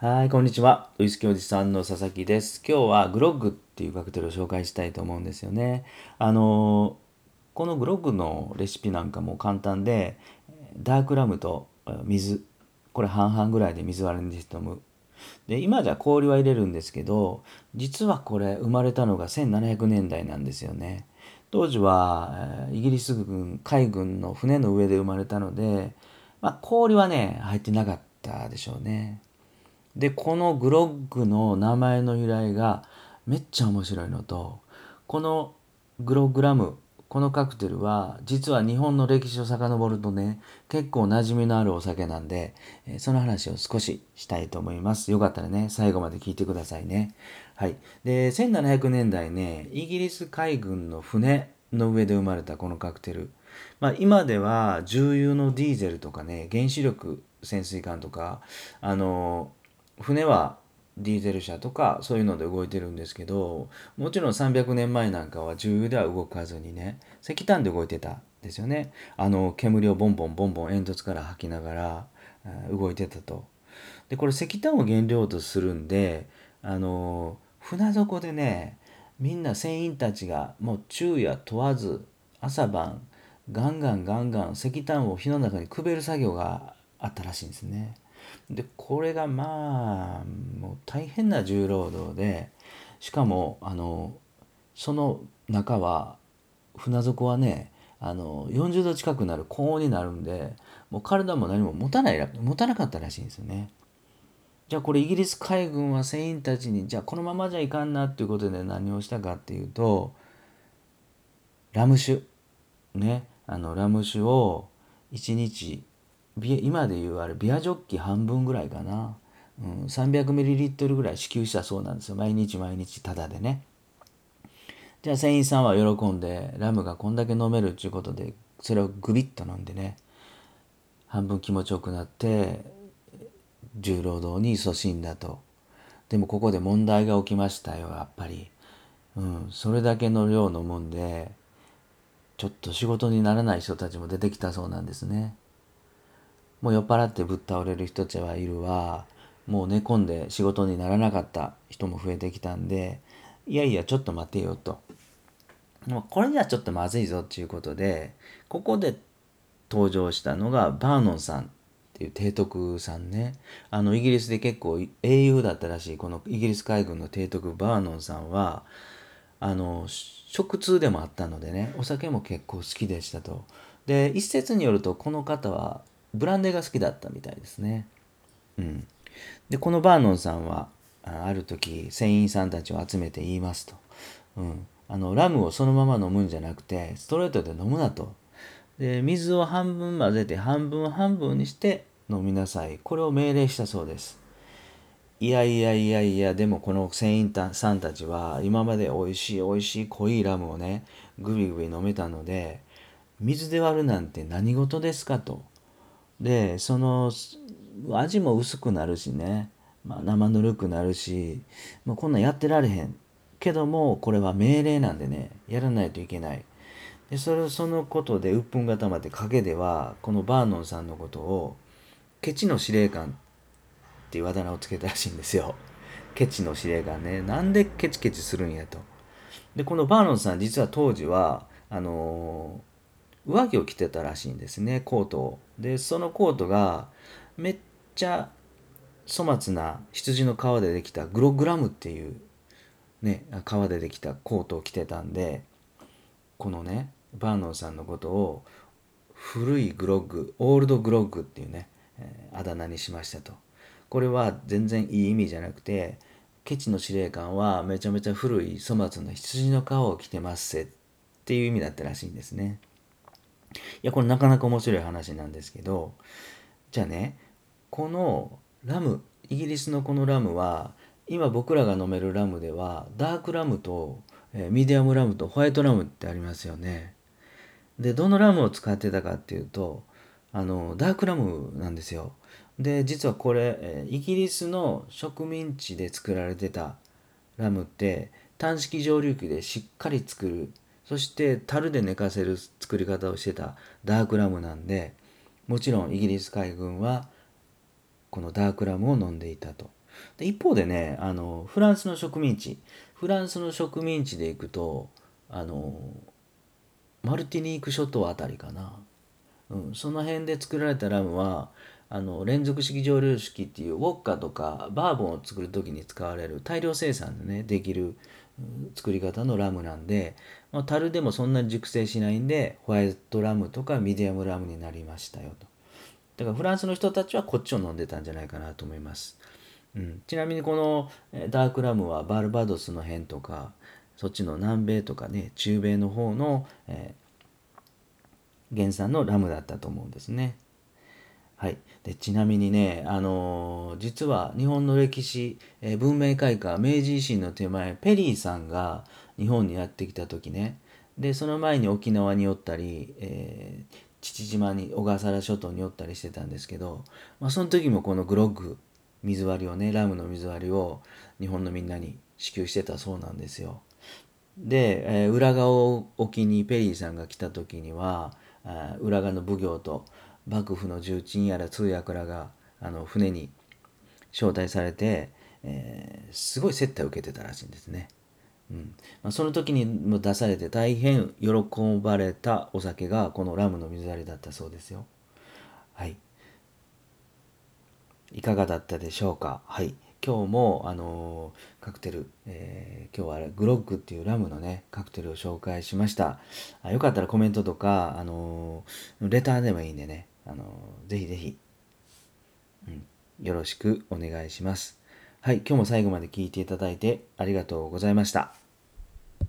はい、こんにちは。ウイスキーおじさんの佐々木です。今日はグロッグっていうカクテルを紹介したいと思うんですよね。あのこのグロッグのレシピなんかも簡単で、ダークラムと水、これ半々ぐらいで水割りにして飲む。で、今じゃ氷は入れるんですけど、実はこれ生まれたのが1700年代なんですよね。当時はイギリス軍、海軍の船の上で生まれたので、まあ、氷はね、入ってなかったでしょうね。で、このグロッグの名前の由来がめっちゃ面白いのと、このグログラム、このカクテルは実は日本の歴史を遡るとね、結構馴染みのあるお酒なんで、その話を少ししたいと思います。よかったらね、最後まで聞いてくださいね。はい。で、1700年代ね、イギリス海軍の船の上で生まれたこのカクテル。まあ今では重油のディーゼルとかね、原子力潜水艦とか、あの船はディーゼル車とかそういうので動いてるんですけどもちろん300年前なんかは重油では動かずにね石炭で動いてたんですよねあの煙をボンボンボンボン煙突から吐きながら動いてたとでこれ石炭を原料とするんであの船底でねみんな船員たちがもう昼夜問わず朝晩ガンガンガンガン石炭を火の中にくべる作業があったらしいんですね。でこれがまあもう大変な重労働でしかもあのその中は船底はねあの40度近くなる高温になるんでもう体も何も持たない持たなかったらしいんですよね。じゃあこれイギリス海軍は船員たちにじゃあこのままじゃいかんなっていうことで何をしたかっていうとラム酒ねあのラム酒を1日今で言うあれビアジョッキ半分ぐらいかな、うん、300ml ぐらい支給したそうなんですよ。毎日毎日タダでね。じゃあ船員さんは喜んでラムがこんだけ飲めるっていうことでそれをグビッと飲んでね。半分気持ちよくなって重労働に勤しんだと。でもここで問題が起きましたよやっぱり、うん、それだけの量飲むんでちょっと仕事にならない人たちも出てきたそうなんですね。もう酔っ払ってぶっ倒れる人たちはいるわ。もう寝込んで仕事にならなかった人も増えてきたんでいやいやちょっと待てよと。もうこれじゃちょっとまずいぞっていうことでここで登場したのがバーノンさんっていう提督さんね。あのイギリスで結構英雄だったらしいこのイギリス海軍の提督バーノンさんはあの食通でもあったのでねお酒も結構好きでしたと。で一説によるとこの方はブランデーが好きだったみたいですね。うん。で、このバーノンさんは、ある時、船員さんたちを集めて言いますと。うん。あの、ラムをそのまま飲むんじゃなくて、ストレートで飲むなと。で、水を半分混ぜて半分半分にして飲みなさい。これを命令したそうです。いやいやいやいや、でもこの船員さんたちは今まで美味しい美味しい濃いラムをね、グビグビ飲めたので、水で割るなんて何事ですかと。でその味も薄くなるしね、まあ、生ぬるくなるしもうこんなんやってられへん。けどもこれは命令なんでね。やらないといけない。でそれそのことで鬱憤がたまって陰ではこのバーノンさんのことをケチの司令官っていうあだ名をつけたらしいんですよ。ケチの司令官ね。なんでケチケチするんやと。でこのバーノンさん実は当時はあの上着を着てたらしいんですねコートをでそのコートがめっちゃ粗末な羊の皮でできたグログラムっていうね皮でできたコートを着てたんでこのねバーノンさんのことを古いグロッグオールドグロッグっていうね、え、あだ名にしましたとこれは全然いい意味じゃなくてケチの司令官はめちゃめちゃ古い粗末な羊の皮を着てますせっていう意味だったらしいんですね。いや、これなかなか面白い話なんですけど、じゃあね、このラム、イギリスのこのラムは、今僕らが飲めるラムでは、ダークラムと、えー、ミディアムラムとホワイトラムってありますよね。で、どのラムを使ってたかっていうと、あの、ダークラムなんですよ。で、実はこれ、えー、イギリスの植民地で作られてたラムって、単式蒸留機でしっかり作るそして樽で寝かせる作り方をしてたダークラムなんでもちろんイギリス海軍はこのダークラムを飲んでいたと。で一方でねあのフランスの植民地フランスの植民地で行くとあのマルティニーク諸島あたりかな、うん、その辺で作られたラムはあの連続式蒸留式っていうウォッカとかバーボンを作る時に使われる大量生産でねできる作り方のラムなんで、まあ、樽でもそんなに熟成しないんでホワイトラムとかミディアムラムになりましたよと。だからフランスの人たちはこっちを飲んでたんじゃないかなと思います、うん、ちなみにこのダークラムはバルバドスの辺とかそっちの南米とかね中米の方の、えー、原産のラムだったと思うんですね。はい、でちなみにね、あのー、実は日本の歴史、えー、文明開化明治維新の手前ペリーさんが日本にやってきた時ねでその前に沖縄におったり、えー、父島に小笠原諸島におったりしてたんですけど、まあ、その時もこのグロッグ水割りをねラムの水割りを日本のみんなに支給してたそうなんですよ。で、えー、浦賀沖にペリーさんが来た時には浦賀の奉行と幕府の重鎮やら通訳らがあの船に招待されて、えー、すごい接待を受けてたらしいんですね。うんまあ、その時にも出されて大変喜ばれたお酒がこのラムの水割りだったそうですよ。はい。いかがだったでしょうか？はい。今日も、あのー、カクテル、えー、今日はグロッグっていうラムのね、カクテルを紹介しました。あよかったらコメントとか、あのー、レターでもいいんでね、あのぜひぜひ、うん、よろしくお願いします。はい、今日も最後まで聞いていただいてありがとうございました。